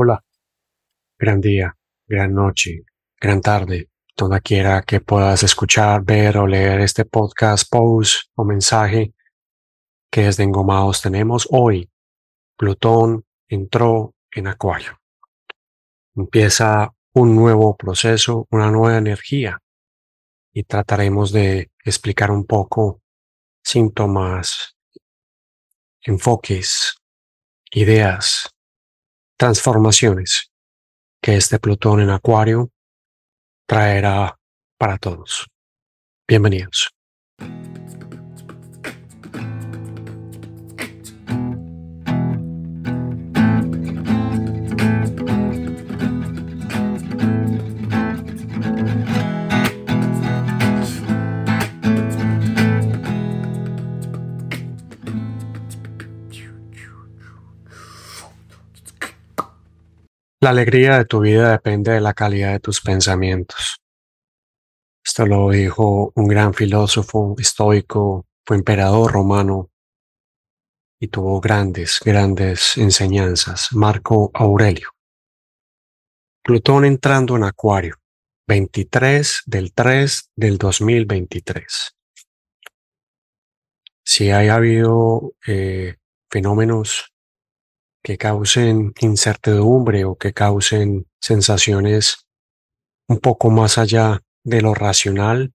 Hola, gran día, gran noche, gran tarde, donde quiera que puedas escuchar, ver o leer este podcast, post o mensaje que desde Engomados tenemos hoy. Plutón entró en Acuario. Empieza un nuevo proceso, una nueva energía y trataremos de explicar un poco síntomas, enfoques, ideas transformaciones que este Plutón en Acuario traerá para todos. Bienvenidos. La alegría de tu vida depende de la calidad de tus pensamientos. Esto lo dijo un gran filósofo estoico, fue emperador romano y tuvo grandes, grandes enseñanzas. Marco Aurelio. Plutón entrando en Acuario, 23 del 3 del 2023. Si haya habido eh, fenómenos que causen incertidumbre o que causen sensaciones un poco más allá de lo racional,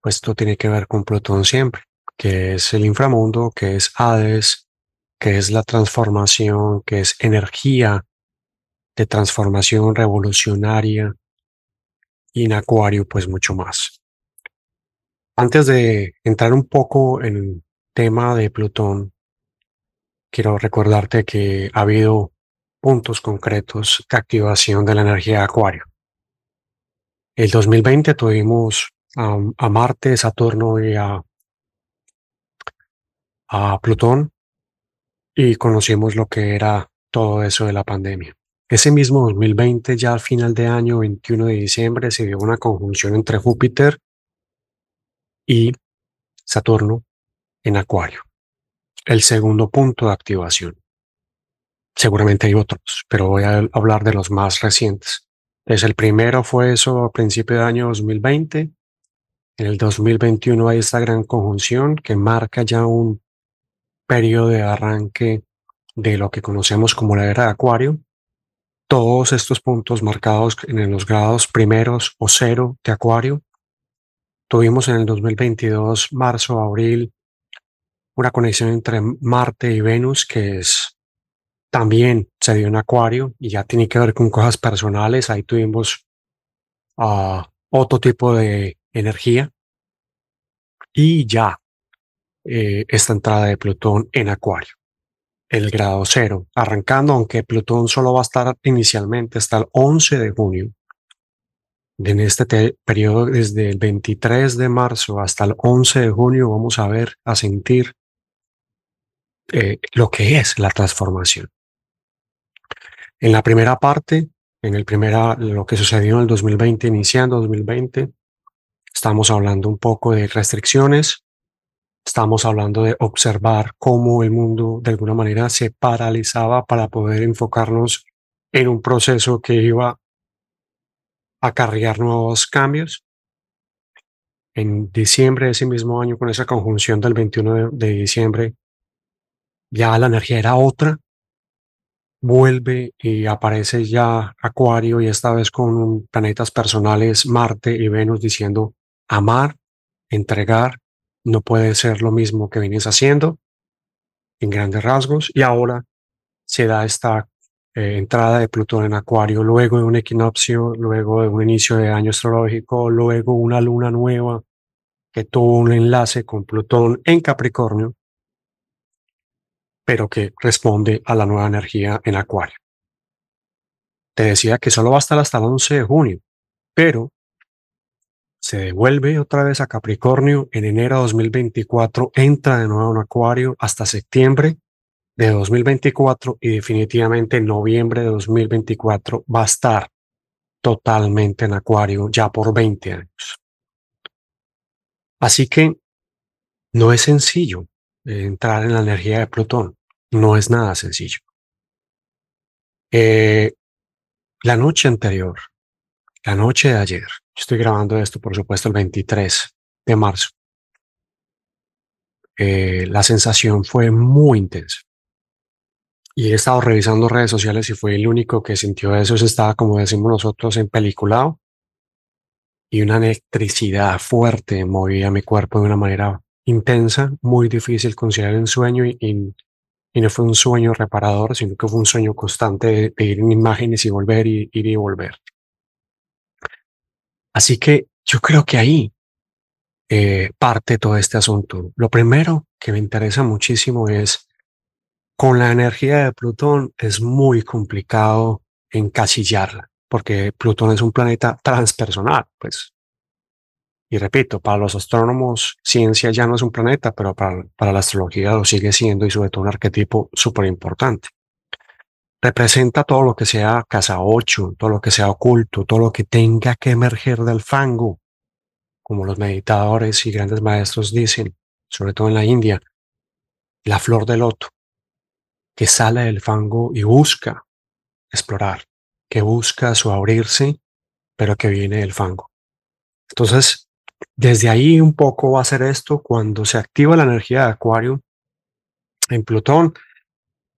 pues esto tiene que ver con Plutón siempre, que es el inframundo, que es Hades, que es la transformación, que es energía de transformación revolucionaria y en Acuario pues mucho más. Antes de entrar un poco en el tema de Plutón, quiero recordarte que ha habido puntos concretos de activación de la energía de Acuario. El 2020 tuvimos a, Marte, Saturno y a, Plutón y conocimos lo que era todo eso de la pandemia. Ese mismo 2020, ya al final de año, 21 de diciembre, se dio una conjunción entre Júpiter y Saturno en Acuario el segundo punto de activación. Seguramente hay otros, pero voy a hablar de los más recientes. Entonces, el primero fue eso a principio de año 2020. En el 2021 hay esta gran conjunción que marca ya un periodo de arranque de lo que conocemos como la era de Acuario. Todos estos puntos marcados en los grados primeros o cero de Acuario. Tuvimos en el 2022, marzo, abril, una conexión entre Marte y Venus que es también se dio en Acuario y ya tiene que ver con cosas personales. Ahí tuvimos uh, otro tipo de energía y ya eh, esta entrada de Plutón en Acuario, el grado cero, arrancando, aunque Plutón solo va a estar inicialmente hasta el 11 de junio. En este periodo, desde el 23 de marzo hasta el 11 de junio, vamos a ver, a sentir eh, lo que es la transformación. En la primera parte, en el primera, lo que sucedió en el 2020, iniciando 2020, estamos hablando un poco de restricciones, estamos hablando de observar cómo el mundo de alguna manera se paralizaba para poder enfocarnos en un proceso que iba a acarrear nuevos cambios. En diciembre de ese mismo año, con esa conjunción del 21 de diciembre, ya la energía era otra, vuelve y aparece ya Acuario y esta vez con planetas personales Marte y Venus diciendo amar, entregar, no puede ser lo mismo que vienes haciendo en grandes rasgos y ahora se da esta eh, entrada de Plutón en Acuario, luego de un equinoccio, luego de un inicio de año astrológico, luego una luna nueva que tuvo un enlace con Plutón en Capricornio pero que responde a la nueva energía en Acuario. Te decía que solo va a estar hasta el 11 de junio, pero se devuelve otra vez a Capricornio en enero de 2024, entra de nuevo en Acuario hasta septiembre de 2024 y definitivamente en noviembre de 2024 va a estar totalmente en Acuario ya por 20 años. Así que no es sencillo entrar en la energía de Plutón no es nada sencillo. Eh, la noche anterior, la noche de ayer, estoy grabando esto, por supuesto, el 23 de marzo. Eh, la sensación fue muy intensa. Y he estado revisando redes sociales y fue el único que sintió eso. estaba, como decimos nosotros, en peliculado. Y una electricidad fuerte movía mi cuerpo de una manera intensa, muy difícil conciliar el sueño y, y, no fue un sueño reparador, sino que fue un sueño constante de, ir en imágenes y volver y ir y volver. Así que yo creo que ahí eh, parte todo este asunto. Lo primero que me interesa muchísimo es con la energía de Plutón es muy complicado encasillarla, porque Plutón es un planeta transpersonal, pues. Y repito, para los astrónomos, ciencia ya no es un planeta, pero para, para la astrología lo sigue siendo y sobre todo un arquetipo súper importante. Representa todo lo que sea casa 8, todo lo que sea oculto, todo lo que tenga que emerger del fango, como los meditadores y grandes maestros dicen, sobre todo en la India, la flor del loto, que sale del fango y busca explorar, que busca su abrirse, pero que viene del fango. Entonces, desde ahí un poco va a ser esto cuando se activa la energía de Acuario en Plutón,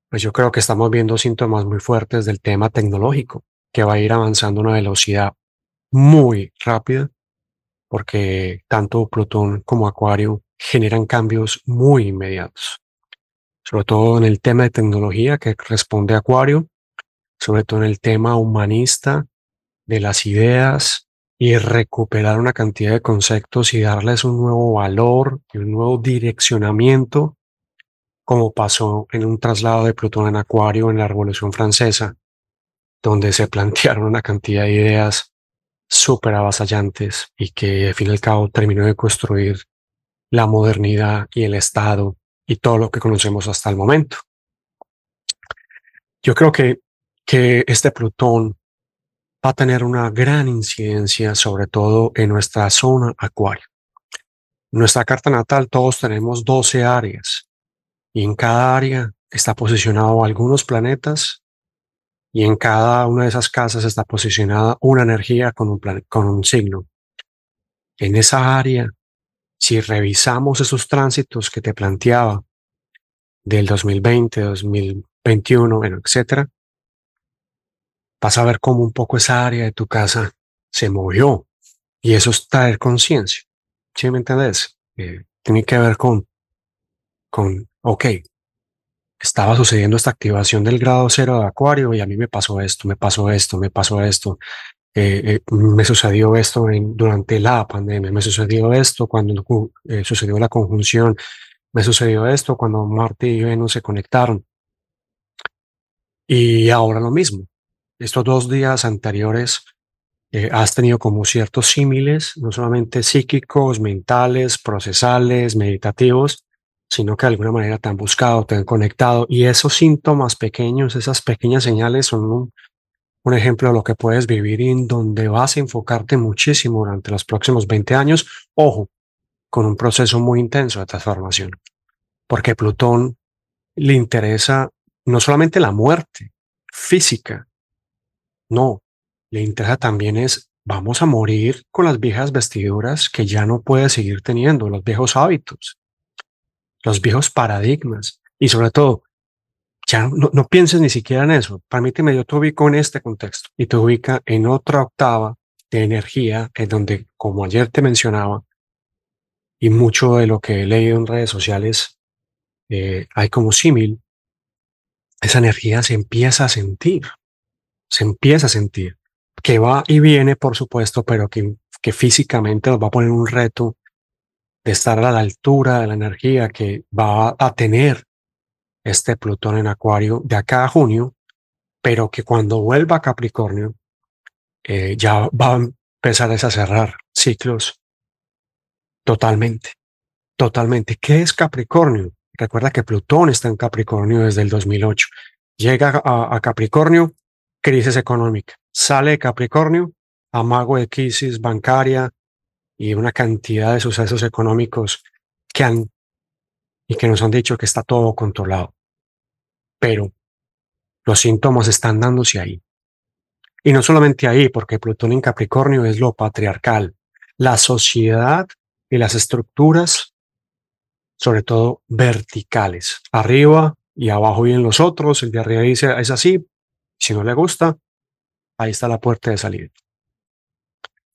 pues yo creo que estamos viendo síntomas muy fuertes del tema tecnológico, que va a ir avanzando a una velocidad muy rápida porque tanto Plutón como Acuario generan cambios muy inmediatos, sobre todo en el tema de tecnología que responde Acuario, sobre todo en el tema humanista de las ideas y recuperar una cantidad de conceptos y darles un nuevo valor y un nuevo direccionamiento, como pasó en un traslado de Plutón en Acuario en la Revolución Francesa, donde se plantearon una cantidad de ideas súper avasallantes y que al fin y al cabo terminó de construir la modernidad y el Estado y todo lo que conocemos hasta el momento. Yo creo que, que este Plutón va a tener una gran incidencia, sobre todo en nuestra zona acuario. En nuestra carta natal todos tenemos 12 áreas y en cada área está posicionado algunos planetas y en cada una de esas casas está posicionada una energía con un, con un signo. En esa área, si revisamos esos tránsitos que te planteaba del 2020, 2021, bueno, etcétera, vas a ver cómo un poco esa área de tu casa se movió. Y eso es traer conciencia. ¿Sí me entiendes? Eh, tiene que ver con, con, ok, estaba sucediendo esta activación del grado cero de Acuario y a mí me pasó esto, me pasó esto, me pasó esto. Eh, eh, me sucedió esto durante la pandemia, me sucedió esto cuando sucedió la conjunción, me sucedió esto cuando Marte y Venus se conectaron. Y ahora lo mismo. Estos dos días anteriores has tenido como ciertos símiles, no solamente psíquicos, mentales, procesales, meditativos, sino que de alguna manera te han buscado, te han conectado. Y esos síntomas pequeños, esas pequeñas señales son un, ejemplo de lo que puedes vivir y en donde vas a enfocarte muchísimo durante los próximos 20 años, ojo, con un proceso muy intenso de transformación, porque Plutón le interesa no solamente la muerte física, no, le interesa también es, vamos a morir con las viejas vestiduras que ya no puedes seguir teniendo, los viejos hábitos los viejos paradigmas y sobre todo, ya no, pienses ni siquiera en eso. Permíteme, yo te ubico en este contexto y te ubica en otra octava de energía en donde, como ayer te mencionaba, y mucho de lo que he leído en redes sociales, eh, hay como símil, esa energía se empieza a sentir, se empieza a sentir, que va y viene, por supuesto, pero que, que físicamente nos va a poner un reto de estar a la altura de la energía que va a tener este Plutón en Acuario de acá a junio, pero que cuando vuelva a Capricornio eh, ya va a empezar a cerrar ciclos totalmente, totalmente. ¿Qué es Capricornio? Recuerda que Plutón está en Capricornio desde el 2008. Llega a, a Capricornio, crisis económica. Sale de Capricornio, amago de crisis bancaria, y una cantidad de sucesos económicos que han y que nos han dicho que está todo controlado. Pero Los síntomas están dándose ahí. Y no solamente ahí, porque Plutón en Capricornio es lo patriarcal. La sociedad y las estructuras, sobre todo verticales, arriba y abajo vienen los otros, el de arriba dice es así, si no le gusta, ahí está la puerta de salida.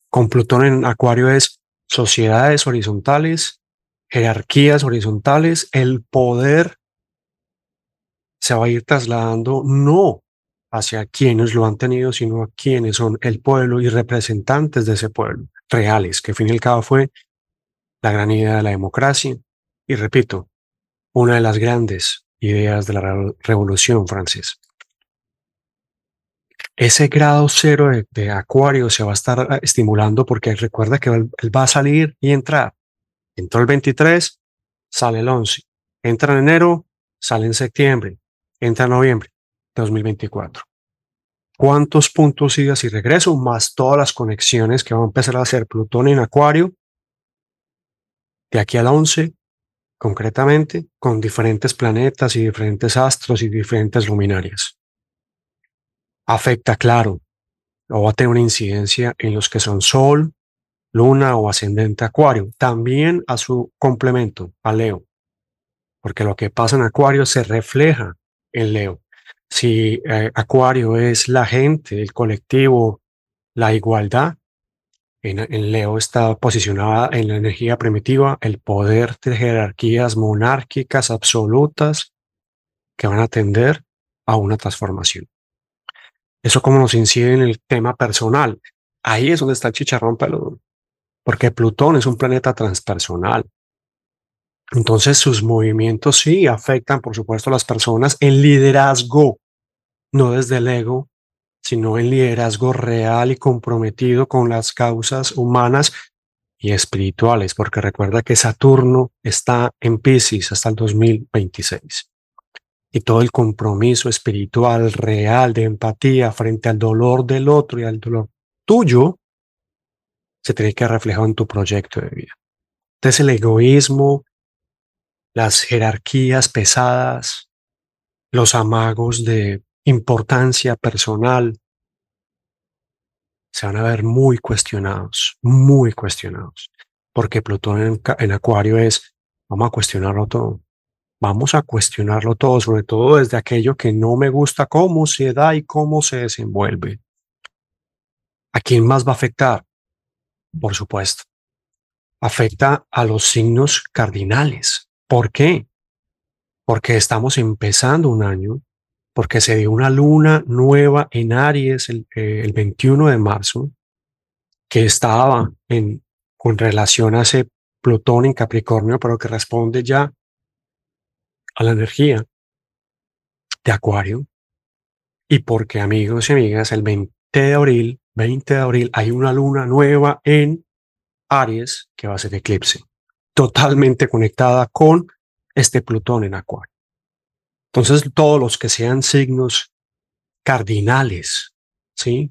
Con Plutón en Acuario es sociedades horizontales, jerarquías horizontales, el poder se va a ir trasladando no hacia quienes lo han tenido, sino a quienes son el pueblo y representantes de ese pueblo, reales, que al fin y al cabo fue la gran idea de la democracia. Y repito, una de las grandes ideas de la Revolución Francesa. Ese grado cero de, Acuario se va a estar eh, estimulando porque recuerda que él, va a salir y entrar. Entró el 23, sale el 11. Entra en enero, sale en septiembre. Entra en noviembre 2024. ¿Cuántos puntos idas y regreso? Más todas las conexiones que va a empezar a hacer Plutón en Acuario. De aquí al 11, concretamente, con diferentes planetas y diferentes astros y diferentes luminarias. Afecta, claro, o va a tener una incidencia en los que son Sol, Luna o ascendente Acuario. También a su complemento, a Leo. Porque lo que pasa en Acuario se refleja en Leo si eh, Acuario es la gente, el colectivo, la igualdad, en, Leo está posicionada en la energía primitiva, el poder de jerarquías monárquicas absolutas que van a tender a una transformación. Eso como nos incide en el tema personal. Ahí es donde está el chicharrón peludo, porque Plutón es un planeta transpersonal. Entonces sus movimientos sí afectan, por supuesto, a las personas en liderazgo, no desde el ego, sino en liderazgo real y comprometido con las causas humanas y espirituales, porque recuerda que Saturno está en Pisces hasta el 2026. Y todo el compromiso espiritual real de empatía frente al dolor del otro y al dolor tuyo se tiene que reflejar en tu proyecto de vida. Entonces el egoísmo, las jerarquías pesadas, los amagos de importancia personal, se van a ver muy cuestionados, muy cuestionados, porque Plutón en, Acuario es, vamos a cuestionarlo todo, vamos a cuestionarlo todo, sobre todo desde aquello que no me gusta, cómo se da y cómo se desenvuelve. ¿A quién más va a afectar? Por supuesto, afecta a los signos cardinales. ¿Por qué? Porque estamos empezando un año, porque se dio una luna nueva en Aries el, 21 eh, de marzo, que estaba en, con relación a ese Plutón en Capricornio, pero que responde ya a la energía de Acuario. Y porque, amigos y amigas, el 20 de abril, 20 de abril, hay una luna nueva en Aries que va a ser eclipse, totalmente conectada con este Plutón en Acuario. Entonces, todos los que sean signos cardinales, ¿sí?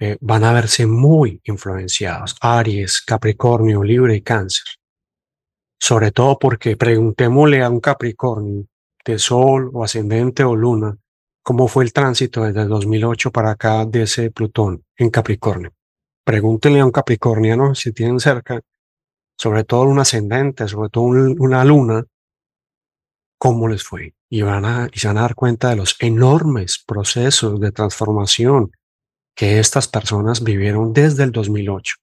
Eh, van a verse muy influenciados. Aries, Capricornio, Libre y Cáncer. Sobre todo porque preguntémosle a un Capricornio de Sol o Ascendente o Luna, cómo fue el tránsito desde el 2008 para acá de ese Plutón en Capricornio. Pregúntenle a un capricorniano si tienen cerca, sobre todo un ascendente, sobre todo una luna, cómo les fue. Y, van a, y se van a dar cuenta de los enormes procesos de transformación que estas personas vivieron desde el 2008.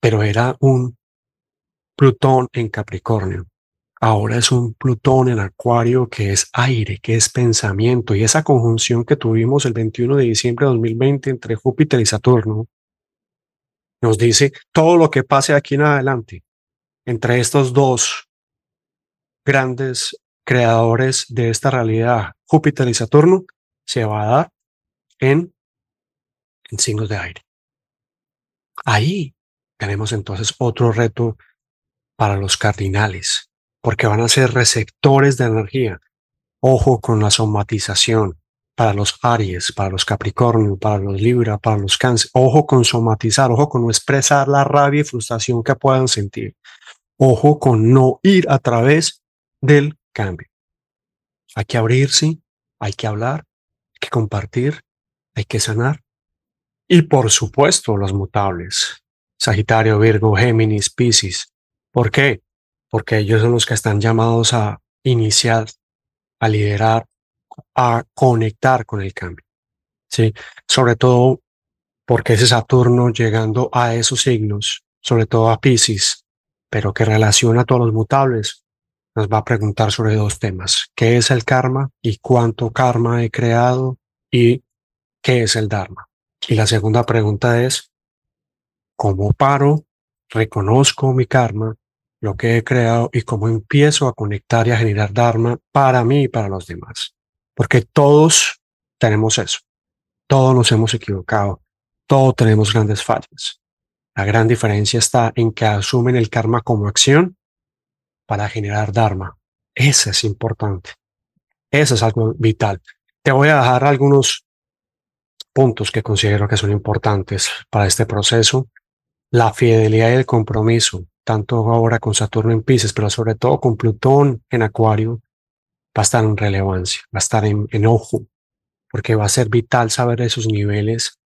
Pero era un Plutón en Capricornio. Ahora es un Plutón en Acuario que es aire, que es pensamiento. Y esa conjunción que tuvimos el 21 de diciembre de 2020 entre Júpiter y Saturno nos dice todo lo que pase aquí en adelante entre estos dos grandes creadores de esta realidad, Júpiter y Saturno, se va a dar en, en signos de aire. Ahí tenemos entonces otro reto para los cardinales, porque van a ser receptores de energía. Ojo con la somatización para los Aries, para los Capricornio, para los Libra, para los Cáncer. Ojo con somatizar, ojo con no expresar la rabia y frustración que puedan sentir. Ojo con no ir a través del cambio. Hay que abrirse, hay que hablar, que compartir, hay que sanar. Y por supuesto, los mutables. Sagitario, Virgo, Géminis, Piscis. ¿Por qué? Porque ellos son los que están llamados a iniciar, a liderar, a conectar con el cambio. Sí, sobre todo porque ese Saturno llegando a esos signos, sobre todo a Pisces, pero que relaciona a todos los mutables, nos va a preguntar sobre dos temas. ¿Qué es el karma y cuánto karma he creado? ¿Y qué es el dharma? Y la segunda pregunta es, ¿cómo paro, reconozco mi karma, lo que he creado y cómo empiezo a conectar y a generar dharma para mí y para los demás? Porque todos tenemos eso. Todos nos hemos equivocado. Todos tenemos grandes fallas. La gran diferencia está en que asumen el karma como acción para generar Dharma. Eso es importante. Eso es algo vital. Te voy a dejar algunos puntos que considero que son importantes para este proceso. La fidelidad y el compromiso, tanto ahora con Saturno en Pisces, pero sobre todo con Plutón en Acuario, va a estar en relevancia, va a estar en, en ojo, porque va a ser vital saber esos niveles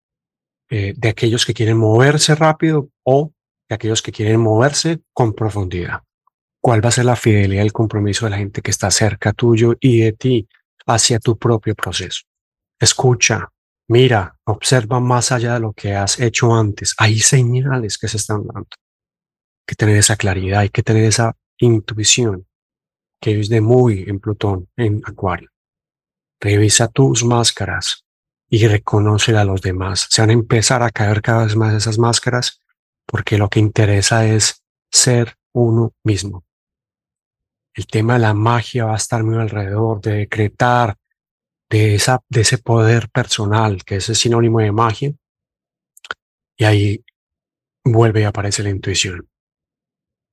eh, de aquellos que quieren moverse rápido o de aquellos que quieren moverse con profundidad. ¿Cuál va a ser la fidelidad y el compromiso de la gente que está cerca tuyo y de ti hacia tu propio proceso? Escucha, mira, observa más allá de lo que has hecho antes. Hay señales que se están dando. Que tener esa claridad, hay que tener esa intuición que es de muy en Plutón, en Acuario. Revisa tus máscaras, y reconocer a los demás. Se van a empezar a caer cada vez más esas máscaras porque lo que interesa es ser uno mismo. El tema de la magia va a estar muy alrededor de decretar de, esa, de ese poder personal, que es el sinónimo de magia. Y ahí vuelve y aparece la intuición.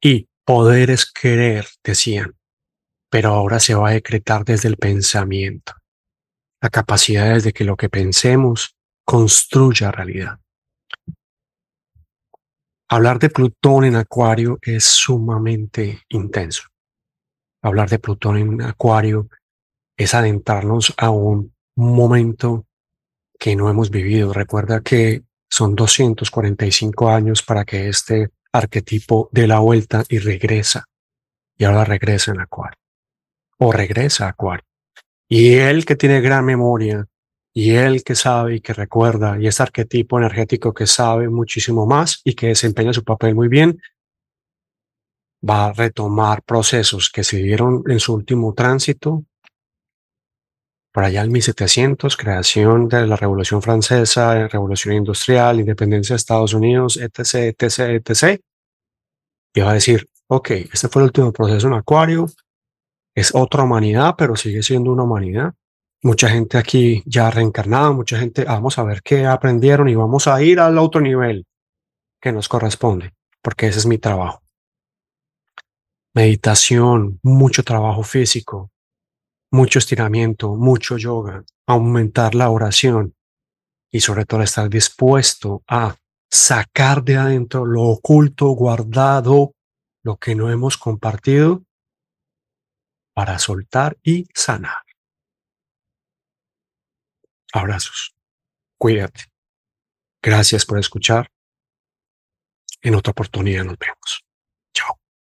Y poder es querer, decían, pero ahora se va a decretar desde el pensamiento la capacidad de que lo que pensemos construya realidad. Hablar de Plutón en Acuario es sumamente intenso. Hablar de Plutón en Acuario es adentrarnos a un momento que no hemos vivido. Recuerda que son 245 años para que este arquetipo dé la vuelta y regresa. Y ahora regresa en Acuario. O regresa a Acuario. Y él que tiene gran memoria, y él que sabe y que recuerda, y ese arquetipo energético que sabe muchísimo más y que desempeña su papel muy bien, va a retomar procesos que se dieron en su último tránsito, por allá en 1700, creación de la Revolución Francesa, Revolución Industrial, independencia de Estados Unidos, etc., etc., etc. Y va a decir, ok, este fue el último proceso en Acuario, es otra humanidad, pero sigue siendo una humanidad. Mucha gente aquí ya reencarnada, mucha gente, vamos a ver qué aprendieron y vamos a ir al otro nivel que nos corresponde, porque ese es mi trabajo. Meditación, mucho trabajo físico, mucho estiramiento, mucho yoga, aumentar la oración y sobre todo estar dispuesto a sacar de adentro lo oculto, guardado, lo que no hemos compartido para soltar y sanar. Abrazos. Cuídate. Gracias por escuchar. En otra oportunidad nos vemos.